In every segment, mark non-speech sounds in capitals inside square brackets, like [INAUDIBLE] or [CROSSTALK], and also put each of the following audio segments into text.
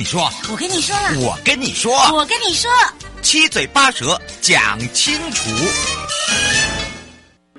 你说，我跟你说了，我跟你说，我跟你说，七嘴八舌讲清楚。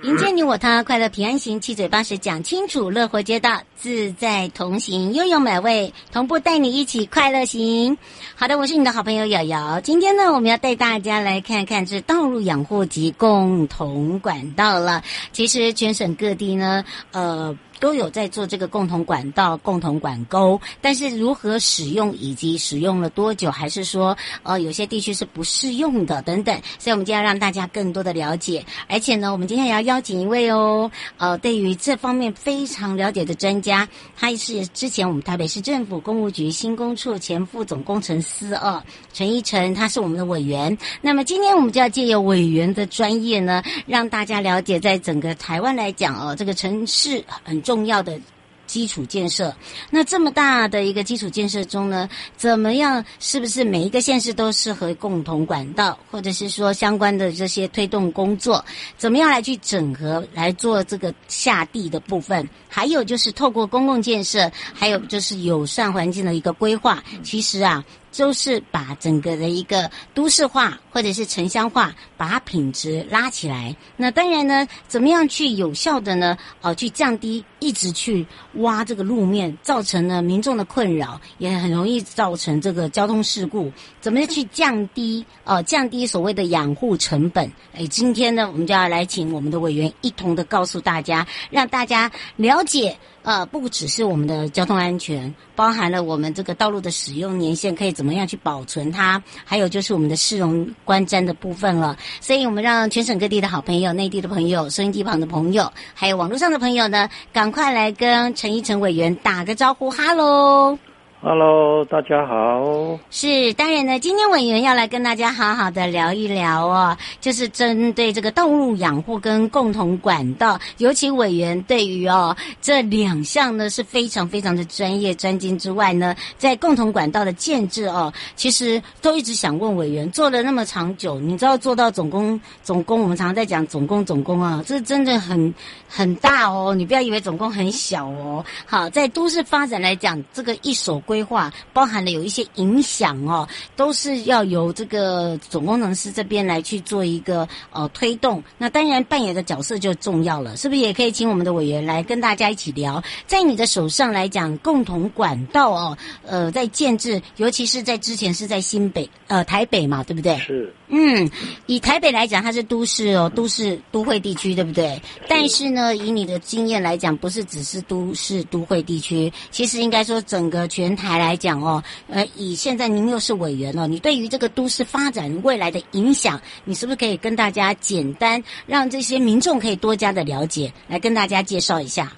迎接你我他，快乐平安行，七嘴八舌讲清楚，乐活街道自在同行，悠悠美味同步带你一起快乐行。好的，我是你的好朋友瑶瑶。今天呢，我们要带大家来看看这道路养护及共同管道了。其实全省各地呢，呃。都有在做这个共同管道、共同管沟，但是如何使用以及使用了多久，还是说呃有些地区是不适用的等等，所以我们今天要让大家更多的了解。而且呢，我们今天也要邀请一位哦，呃，对于这方面非常了解的专家，他是之前我们台北市政府公务局新工处前副总工程师哦，陈一成，他是我们的委员。那么今天我们就要借由委员的专业呢，让大家了解，在整个台湾来讲哦，这个城市很重。重要的基础建设，那这么大的一个基础建设中呢，怎么样？是不是每一个县市都适合共同管道，或者是说相关的这些推动工作，怎么样来去整合来做这个下地的部分？还有就是透过公共建设，还有就是友善环境的一个规划，其实啊。就是把整个的一个都市化或者是城乡化，把它品质拉起来。那当然呢，怎么样去有效的呢？哦，去降低一直去挖这个路面，造成了民众的困扰，也很容易造成这个交通事故。怎么样去降低？哦，降低所谓的养护成本。哎，今天呢，我们就要来请我们的委员一同的告诉大家，让大家了解。呃，不只是我们的交通安全，包含了我们这个道路的使用年限可以怎么样去保存它，还有就是我们的市容观瞻的部分了。所以，我们让全省各地的好朋友、内地的朋友、收音机旁的朋友，还有网络上的朋友呢，赶快来跟陈一成委员打个招呼，哈喽。Hello，大家好。是，当然呢，今天委员要来跟大家好好的聊一聊哦，就是针对这个动物养护跟共同管道，尤其委员对于哦这两项呢是非常非常的专业专精之外呢，在共同管道的建制哦，其实都一直想问委员，做了那么长久，你知道做到总工总工，我们常常在讲总工总工啊，这真的很很大哦，你不要以为总工很小哦。好，在都市发展来讲，这个一手。规划包含了有一些影响哦，都是要由这个总工程师这边来去做一个呃推动。那当然扮演的角色就重要了，是不是？也可以请我们的委员来跟大家一起聊。在你的手上来讲，共同管道哦，呃，在建制，尤其是在之前是在新北呃台北嘛，对不对？是。嗯，以台北来讲，它是都市哦，都市都会地区，对不对？但是呢，以你的经验来讲，不是只是都市都会地区，其实应该说整个全台来讲哦，呃，以现在您又是委员了，你对于这个都市发展未来的影响，你是不是可以跟大家简单让这些民众可以多加的了解，来跟大家介绍一下？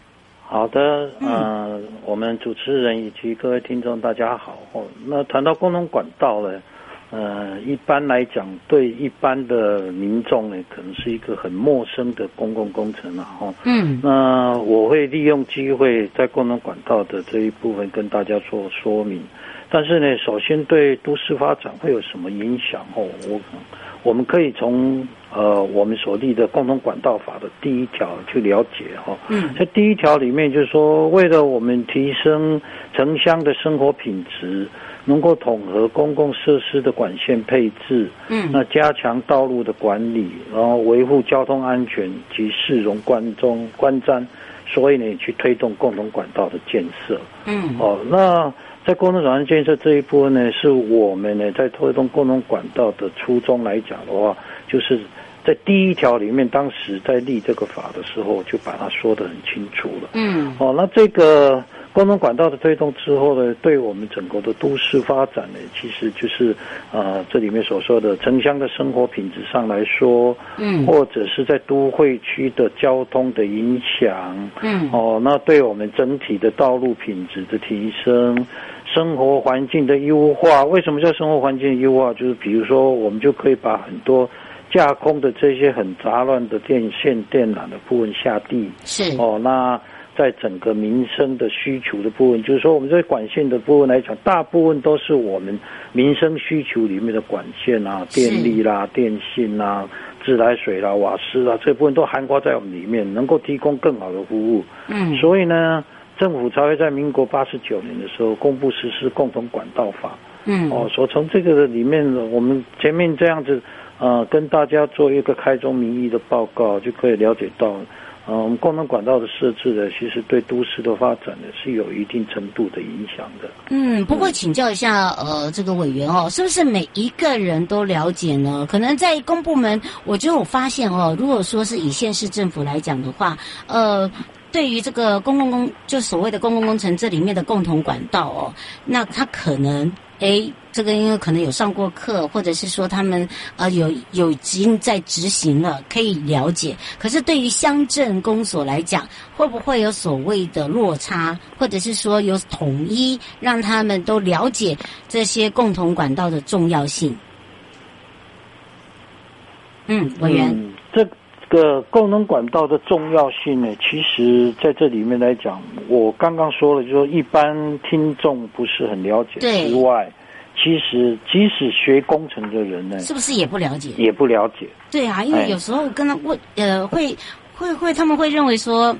好的，呃，我们主持人以及各位听众大家好。哦，那谈到共同管道呢？呃，一般来讲，对一般的民众呢，可能是一个很陌生的公共工程了哈。嗯，那我会利用机会在共同管道的这一部分跟大家做说明。但是呢，首先对都市发展会有什么影响哦？我我们可以从呃我们所立的共同管道法的第一条去了解哈。嗯，在第一条里面就是说，为了我们提升城乡的生活品质。能够统合公共设施的管线配置，嗯，那加强道路的管理，然后维护交通安全及市容观中观瞻，所以呢，去推动共同管道的建设，嗯，哦，那在共同管道建设这一部分呢，是我们呢在推动共同管道的初衷来讲的话，就是。在第一条里面，当时在立这个法的时候，就把它说得很清楚了。嗯，哦，那这个共同管道的推动之后呢，对我们整个的都市发展呢，其实就是呃，这里面所说的城乡的生活品质上来说，嗯，或者是在都会区的交通的影响，嗯，哦，那对我们整体的道路品质的提升，生活环境的优化。为什么叫生活环境的优化？就是比如说，我们就可以把很多。架空的这些很杂乱的电线电缆的部分下地是哦，那在整个民生的需求的部分，就是说我们这些管线的部分来讲，大部分都是我们民生需求里面的管线啊，电力啦、电信啦、自来水啦、瓦斯啦，这部分都涵盖在我们里面，能够提供更好的服务。嗯，所以呢，政府才会在民国八十九年的时候公布实施共同管道法。嗯，哦，所从这个里面，我们前面这样子。呃，跟大家做一个开宗明义的报告，就可以了解到，呃，我们共同管道的设置呢，其实对都市的发展呢是有一定程度的影响的。嗯，不过请教一下，呃，这个委员哦，是不是每一个人都了解呢？可能在公部门，我觉得我发现哦，如果说是以县市政府来讲的话，呃，对于这个公共工，就所谓的公共工程这里面的共同管道哦，那它可能。哎，这个因为可能有上过课，或者是说他们呃有有已经在执行了，可以了解。可是对于乡镇公所来讲，会不会有所谓的落差，或者是说有统一，让他们都了解这些共同管道的重要性？嗯，委员，嗯，这个共同管道的重要性呢，其实在这里面来讲，我刚刚说了，就是说一般听众不是很了解之外，其实即使学工程的人呢，是不是也不了解？也不了解。对啊，因为有时候跟他问，呃，会会会，他们会认为说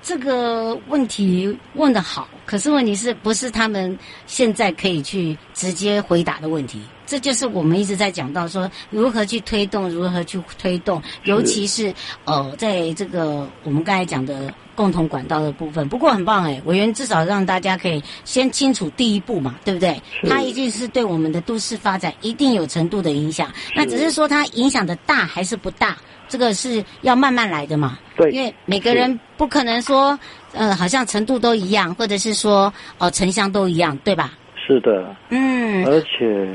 这个问题问的好，可是问题是不是他们现在可以去直接回答的问题？这就是我们一直在讲到说如何去推动，如何去推动，尤其是呃，在这个我们刚才讲的共同管道的部分。不过很棒哎，委员至少让大家可以先清楚第一步嘛，对不对？它一定是对我们的都市发展一定有程度的影响。那只是说它影响的大还是不大，这个是要慢慢来的嘛。对，因为每个人不可能说呃，好像程度都一样，或者是说呃，城乡都一样，对吧？是的，嗯，而且。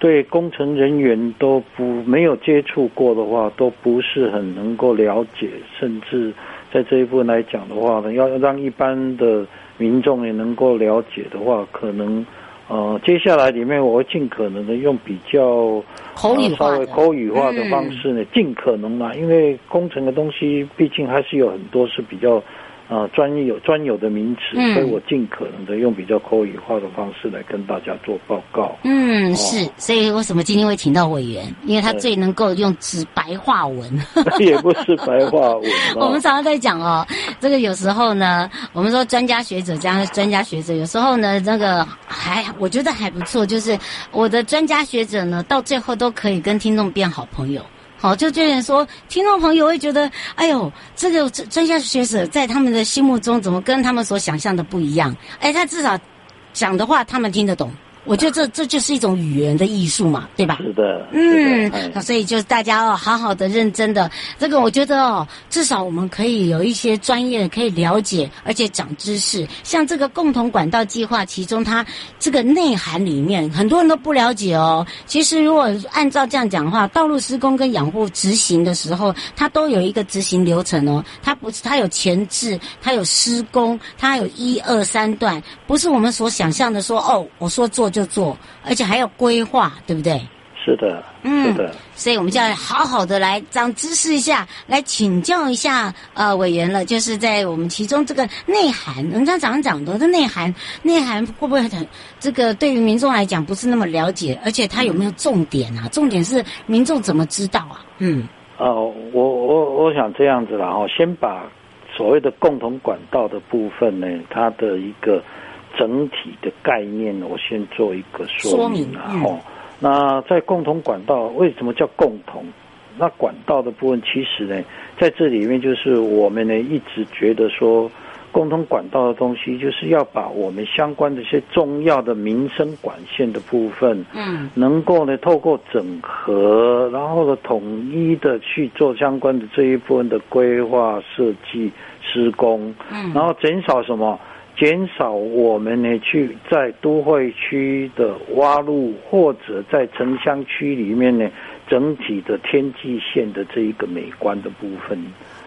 对工程人员都不没有接触过的话，都不是很能够了解，甚至在这一部分来讲的话呢，要让一般的民众也能够了解的话，可能呃，接下来里面我会尽可能的用比较口语化、呃、稍微口语化的方式呢，嗯、尽可能嘛，因为工程的东西毕竟还是有很多是比较。啊，专有专有的名词，嗯、所以我尽可能的用比较口语化的方式来跟大家做报告。嗯，哦、是，所以为什么今天会请到委员？因为他最能够用直白话文。[LAUGHS] 也不是白话文。[LAUGHS] 我们常常在讲哦，这个有时候呢，我们说专家学者加专家学者，有时候呢，那个还我觉得还不错，就是我的专家学者呢，到最后都可以跟听众变好朋友。好，就这样说，听众朋友会觉得，哎呦，这个专家学者在他们的心目中，怎么跟他们所想象的不一样？哎，他至少讲的话，他们听得懂。我觉得这这就是一种语言的艺术嘛，对吧？是的，嗯，那所以就是大家哦，好好的、认真的，这个我觉得哦，至少我们可以有一些专业可以了解，而且长知识。像这个共同管道计划，其中它这个内涵里面，很多人都不了解哦。其实如果按照这样讲的话，道路施工跟养护执行的时候，它都有一个执行流程哦。它不是，它有前置，它有施工，它有一二三段，不是我们所想象的说哦，我说做。就做，而且还要规划，对不对？是的，嗯，是的。所以我们就要好好的来长知识一下，来请教一下呃委员了。就是在我们其中这个内涵，人家常讲的这内涵，内涵会不会很这个对于民众来讲不是那么了解？而且它有没有重点啊？重点是民众怎么知道啊？嗯，哦，我我我想这样子了，哈，先把所谓的共同管道的部分呢，它的一个。整体的概念，我先做一个说明啊。明哦，那在共同管道为什么叫共同？那管道的部分，其实呢，在这里面就是我们呢一直觉得说。共同管道的东西，就是要把我们相关的一些重要的民生管线的部分，嗯，能够呢透过整合，然后呢统一的去做相关的这一部分的规划设计施工，嗯，然后减少什么？减少我们呢去在都会区的挖路，或者在城乡区里面呢整体的天际线的这一个美观的部分，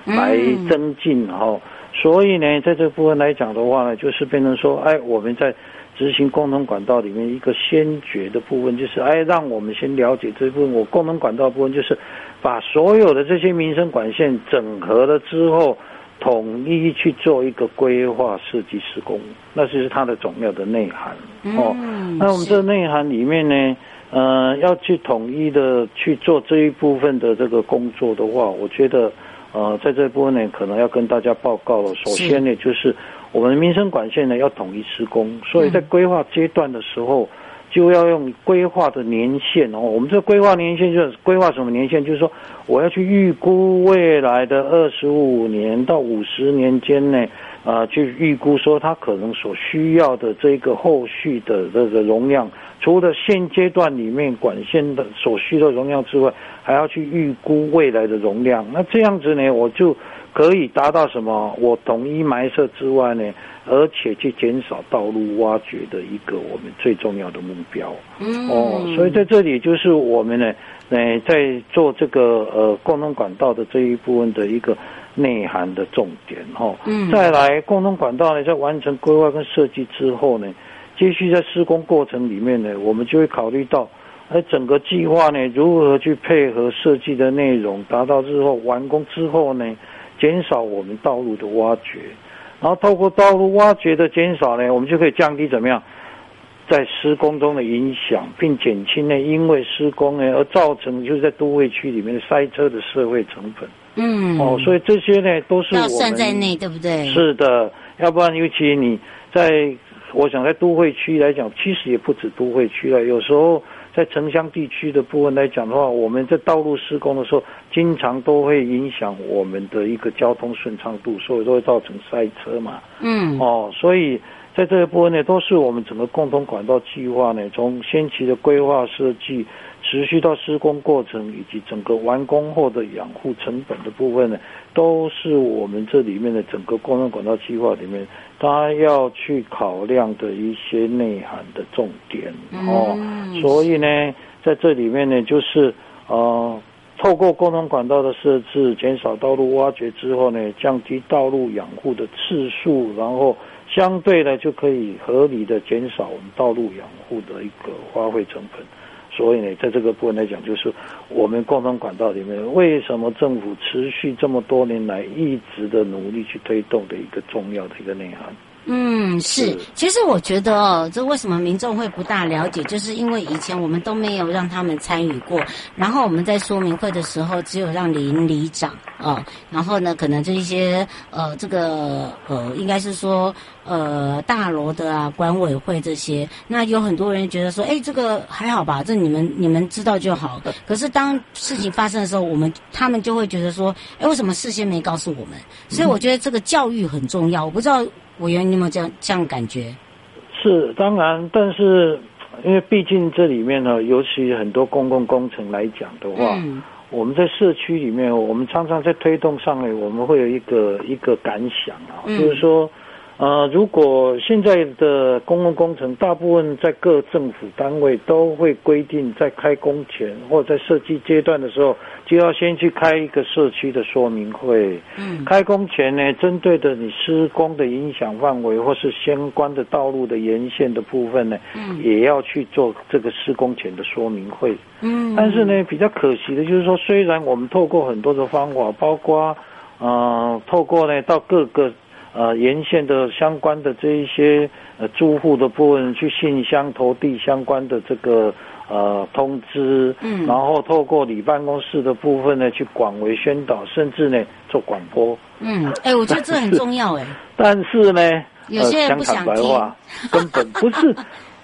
来增进然后。所以呢，在这部分来讲的话呢，就是变成说，哎，我们在执行共同管道里面一个先决的部分，就是哎，让我们先了解这部分。我共同管道部分就是把所有的这些民生管线整合了之后，统一去做一个规划设计施工，那就是它的重要的内涵哦。那我们这内涵里面呢，呃，要去统一的去做这一部分的这个工作的话，我觉得。呃，在这部分呢，可能要跟大家报告了。首先呢，就是我们的民生管线呢要统一施工，所以在规划阶段的时候，就要用规划的年限哦。我们这规划年限就是规划什么年限？就是说，我要去预估未来的二十五年到五十年间呢，啊、去预估说它可能所需要的这个后续的这个容量。除了现阶段里面管线的所需的容量之外，还要去预估未来的容量。那这样子呢，我就可以达到什么？我统一埋设之外呢，而且去减少道路挖掘的一个我们最重要的目标。嗯，哦，所以在这里就是我们呢，呃，在做这个呃共同管道的这一部分的一个内涵的重点。哈，嗯，再来共同管道呢，在完成规划跟设计之后呢。继续在施工过程里面呢，我们就会考虑到，哎，整个计划呢，如何去配合设计的内容，达到日后完工之后呢，减少我们道路的挖掘，然后透过道路挖掘的减少呢，我们就可以降低怎么样，在施工中的影响，并减轻呢，因为施工呢而造成就是在都会区里面塞车的社会成本。嗯，哦，所以这些呢都是我算在内，对不对？是的，要不然尤其你在。我想在都会区来讲，其实也不止都会区了。有时候在城乡地区的部分来讲的话，我们在道路施工的时候，经常都会影响我们的一个交通顺畅度，所以都会造成塞车嘛。嗯。哦，所以在这一部分呢，都是我们整个共同管道计划呢，从先期的规划设计，持续到施工过程，以及整个完工后的养护成本的部分呢，都是我们这里面的整个共同管道计划里面。它要去考量的一些内涵的重点哦，所以呢，在这里面呢，就是呃，透过共同管道的设置，减少道路挖掘之后呢，降低道路养护的次数，然后相对呢就可以合理的减少我们道路养护的一个花费成本。所以呢，在这个部分来讲，就是我们共同管道里面，为什么政府持续这么多年来一直的努力去推动的一个重要的一个内涵。嗯，是。其实我觉得哦，这为什么民众会不大了解，就是因为以前我们都没有让他们参与过。然后我们在说明会的时候，只有让邻里长啊、哦，然后呢，可能这一些呃，这个呃，应该是说呃，大楼的啊，管委会这些。那有很多人觉得说，哎，这个还好吧，这你们你们知道就好。[LAUGHS] 可是当事情发生的时候，我们他们就会觉得说，哎，为什么事先没告诉我们？所以我觉得这个教育很重要。我不知道。委员，你有没有这样这样感觉？是当然，但是因为毕竟这里面呢，尤其很多公共工程来讲的话，嗯、我们在社区里面，我们常常在推动上面，我们会有一个一个感想啊，嗯、就是说。呃，如果现在的公共工程，大部分在各政府单位都会规定，在开工前或者在设计阶段的时候，就要先去开一个社区的说明会。嗯，开工前呢，针对的你施工的影响范围或是相关的道路的沿线的部分呢，嗯，也要去做这个施工前的说明会。嗯，但是呢，比较可惜的就是说，虽然我们透过很多的方法，包括呃，透过呢到各个。呃，沿线的相关的这一些呃住户的部分，去信箱投递相关的这个呃通知，嗯，然后透过你办公室的部分呢，去广为宣导，甚至呢做广播，嗯，哎，我觉得这很重要哎。[LAUGHS] 但是呢，有些人不想讲坦白话，[LAUGHS] 根本不是，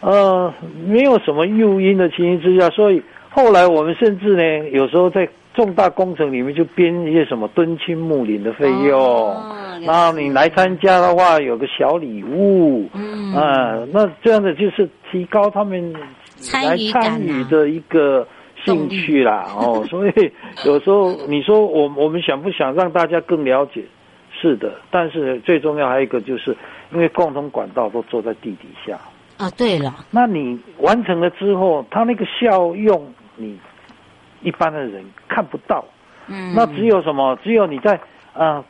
呃，没有什么诱因的情形之下，所以后来我们甚至呢，有时候在重大工程里面就编一些什么敦亲睦邻的费用，哦、然后你来参加的话有个小礼物，嗯，啊、呃，那这样的就是提高他们来参与的一个兴趣啦，哦，所以有时候你说我 [LAUGHS] 我们想不想让大家更了解？是的，但是最重要还有一个就是。因为共同管道都坐在地底下。啊，对了，那你完成了之后，它那个效用你一般的人看不到，嗯，那只有什么？只有你在啊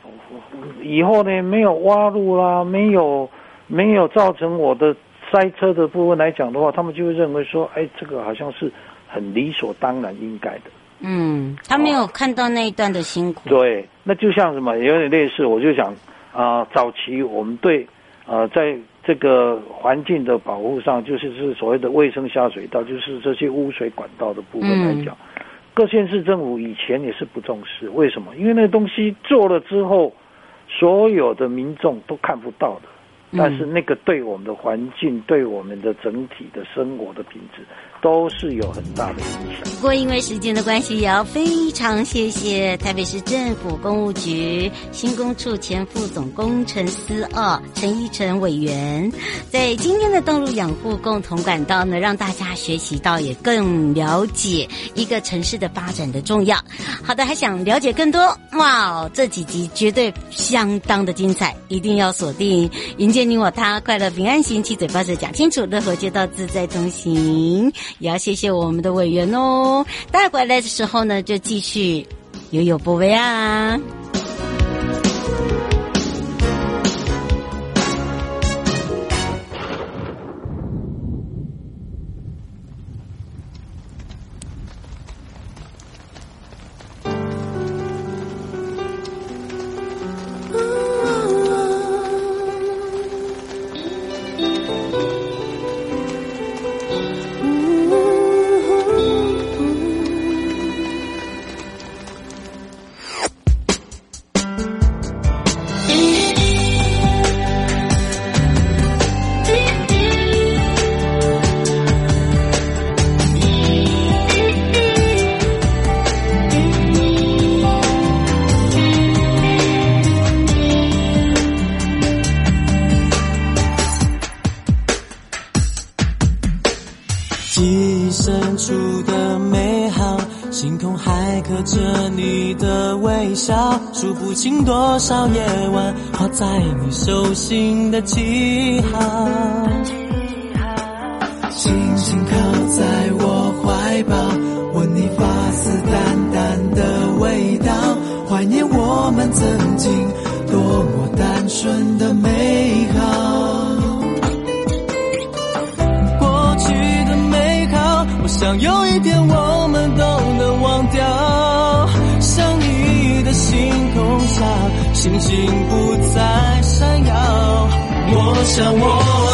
以后呢，没有挖路啦，没有没有造成我的塞车的部分来讲的话，他们就会认为说，哎，这个好像是很理所当然应该的，嗯，他没有看到那一段的辛苦，对，那就像什么，有点类似，我就想啊、呃，早期我们对。呃，在这个环境的保护上，就是是所谓的卫生下水道，就是这些污水管道的部分来讲，嗯、各县市政府以前也是不重视。为什么？因为那东西做了之后，所有的民众都看不到的。但是那个对我们的环境，对我们的整体的生活的品质。都是有很大的影响。不过因为时间的关系，也要非常谢谢台北市政府公务局新工处前副总工程司二陈一成委员，在今天的道路养护共同管道呢，让大家学习到也更了解一个城市的发展的重要。好的，还想了解更多哇？这几集绝对相当的精彩，一定要锁定迎接你我他，快乐平安行，七嘴八舌讲清楚，乐活街道自在同行。也要谢谢我们的委员哦，带回来的时候呢，就继续有有不为啊。笑数不清多少夜晚画在你手心的记号，轻轻靠在我怀抱，闻你发丝淡淡的味道，怀念我们曾经星星不再闪耀，我想我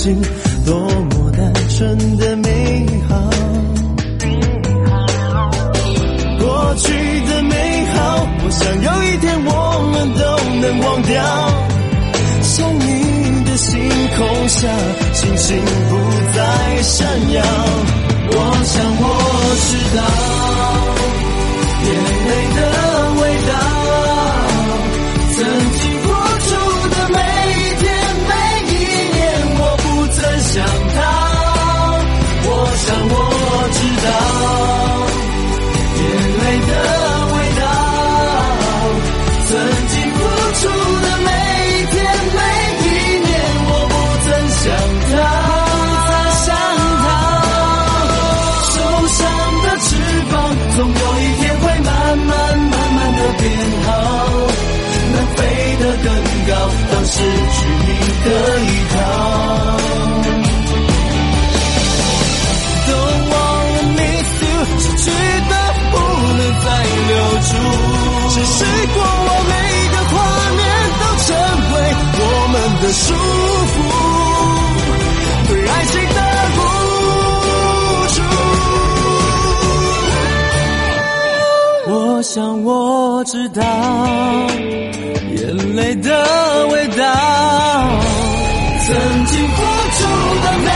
心变好，能飞得更高。当失去你的依靠，Don't wanna miss you，失去的不能再留住。只是过往每个画面都成为我们的束缚，对爱情的。我想我知道眼泪的味道，曾经付出的美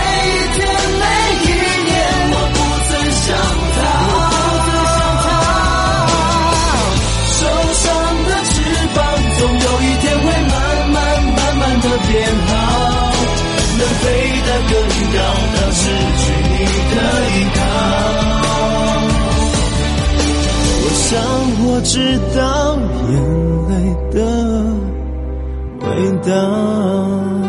我知道眼泪的味道。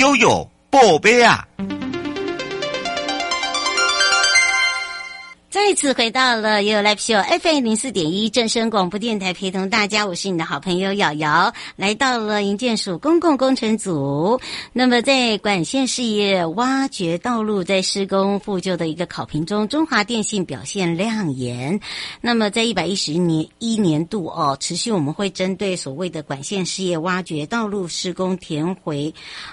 悠悠宝贝啊！再次回到了悠悠 Live Show FM 零四点一正声广播电台，陪同大家，我是你的好朋友瑶瑶，来到了营建署公共工程组。那么在管线事业挖掘道路在施工复旧的一个考评中，中华电信表现亮眼。那么在一百一十年一年度哦，持续我们会针对所谓的管线事业挖掘道路施工填回，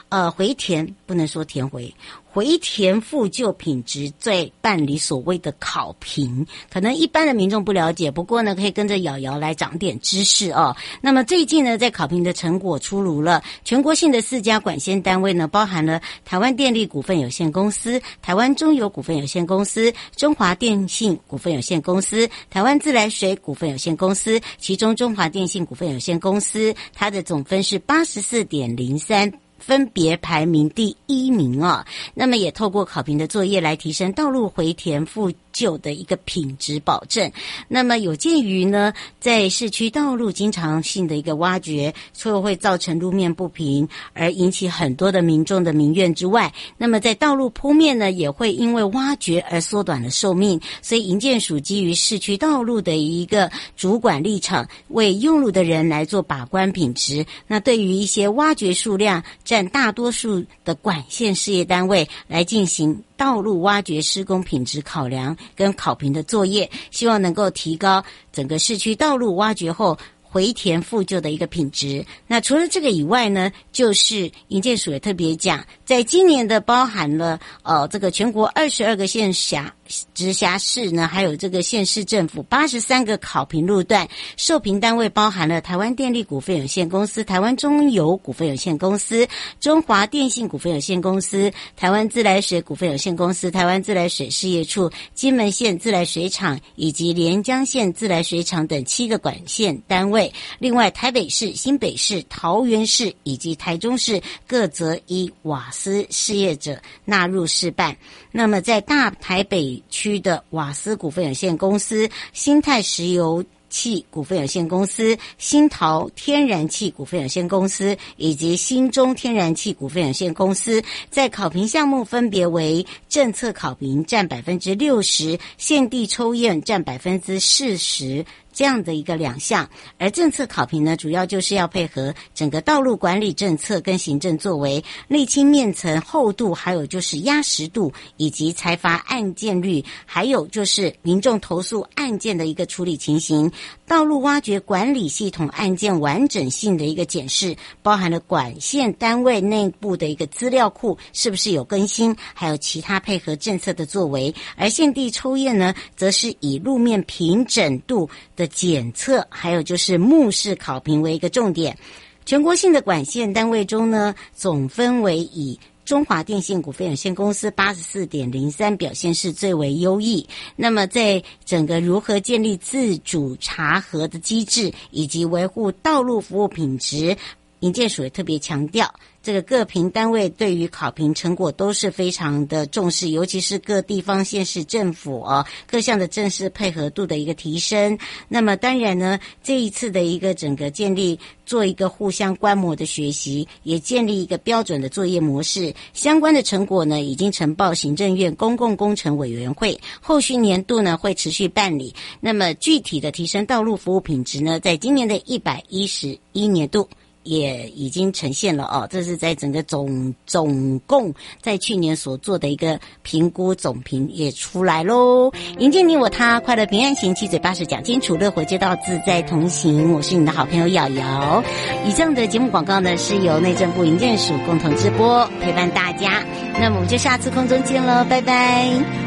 呃回填不能说填回。回填复旧品质在办理所谓的考评，可能一般的民众不了解，不过呢，可以跟着瑶瑶来长点知识哦。那么最近呢，在考评的成果出炉了，全国性的四家管线单位呢，包含了台湾电力股份有限公司、台湾中油股份有限公司、中华电信股份有限公司、台湾自来水股份有限公司，其中中华电信股份有限公司它的总分是八十四点零三。分别排名第一名啊，那么也透过考评的作业来提升道路回填复旧的一个品质保证。那么有鉴于呢，在市区道路经常性的一个挖掘，除了会造成路面不平而引起很多的民众的民怨之外，那么在道路铺面呢，也会因为挖掘而缩短了寿命。所以营建署基于市区道路的一个主管立场，为用路的人来做把关品质。那对于一些挖掘数量占占大多数的管线事业单位来进行道路挖掘施工品质考量跟考评的作业，希望能够提高整个市区道路挖掘后回填复旧的一个品质。那除了这个以外呢，就是营建署也特别讲，在今年的包含了呃这个全国二十二个县辖。直辖市呢，还有这个县市政府八十三个考评路段，受评单位包含了台湾电力股份有限公司、台湾中油股份有限公司、中华电信股份有限公司、台湾自来水股份有限公司、台湾自来水事业处、金门县自来水厂以及连江县自来水厂等七个管线单位。另外，台北市、新北市、桃园市以及台中市各则以瓦斯事业者纳入试办。那么，在大台北区的瓦斯股份有限公司、新泰石油气股份有限公司、新陶天然气股份有限公司以及新中天然气股份有限公司，在考评项目分别为政策考评占百分之六十，现地抽验占百分之四十。这样的一个两项，而政策考评呢，主要就是要配合整个道路管理政策跟行政作为，沥青面层厚度，还有就是压实度，以及裁罚案件率，还有就是民众投诉案件的一个处理情形，道路挖掘管理系统案件完整性的一个检视，包含了管线单位内部的一个资料库是不是有更新，还有其他配合政策的作为，而现地抽验呢，则是以路面平整度的。检测，还有就是目视考评为一个重点。全国性的管线单位中呢，总分为以中华电信股份有限公司八十四点零三表现是最为优异。那么，在整个如何建立自主查核的机制，以及维护道路服务品质，营建署也特别强调。这个各评单位对于考评成果都是非常的重视，尤其是各地方县市政府啊，各项的正式配合度的一个提升。那么当然呢，这一次的一个整个建立。做一个互相观摩的学习，也建立一个标准的作业模式。相关的成果呢，已经呈报行政院公共工程委员会，后续年度呢会持续办理。那么具体的提升道路服务品质呢，在今年的一百一十一年度。也已经呈现了哦，这是在整个总总共在去年所做的一个评估总评也出来喽。迎接你我他，快乐平安行，七嘴八舌讲清楚，乐活街道自在同行。我是你的好朋友瑶瑶。以上的节目广告呢，是由内政部营建署共同直播陪伴大家。那我们就下次空中见喽，拜拜。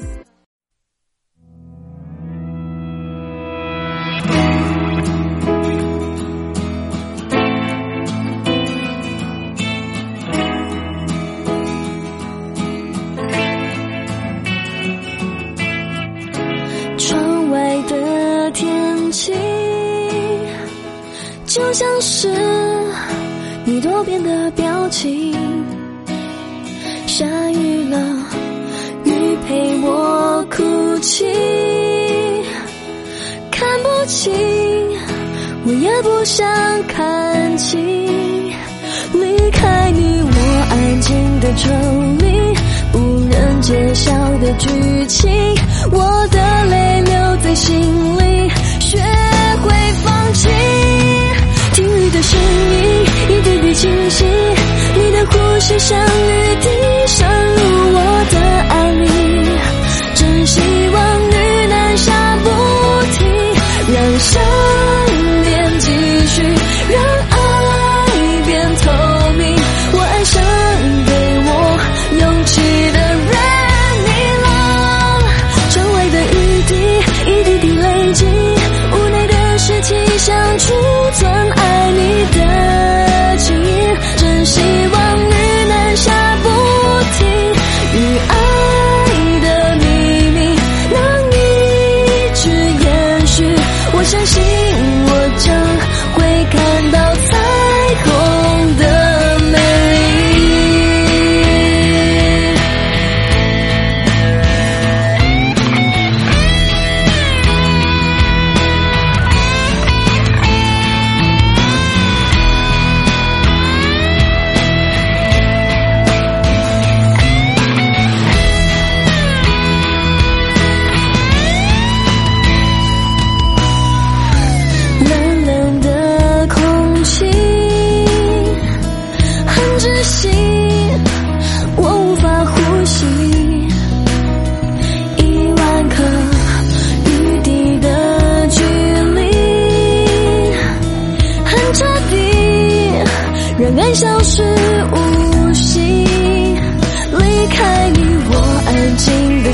不想看清，离开你我安静的抽离，不忍揭晓的剧情，我的泪留在心里，学会放弃。听雨的声音，一点点清晰。你的呼吸像雨滴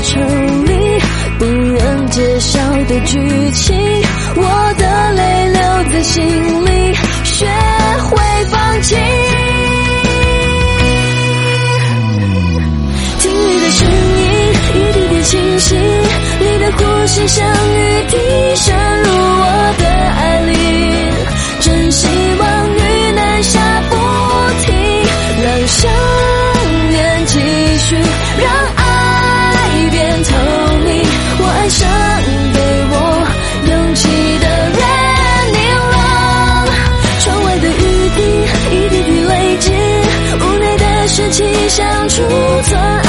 成立不愿揭晓的剧情我不曾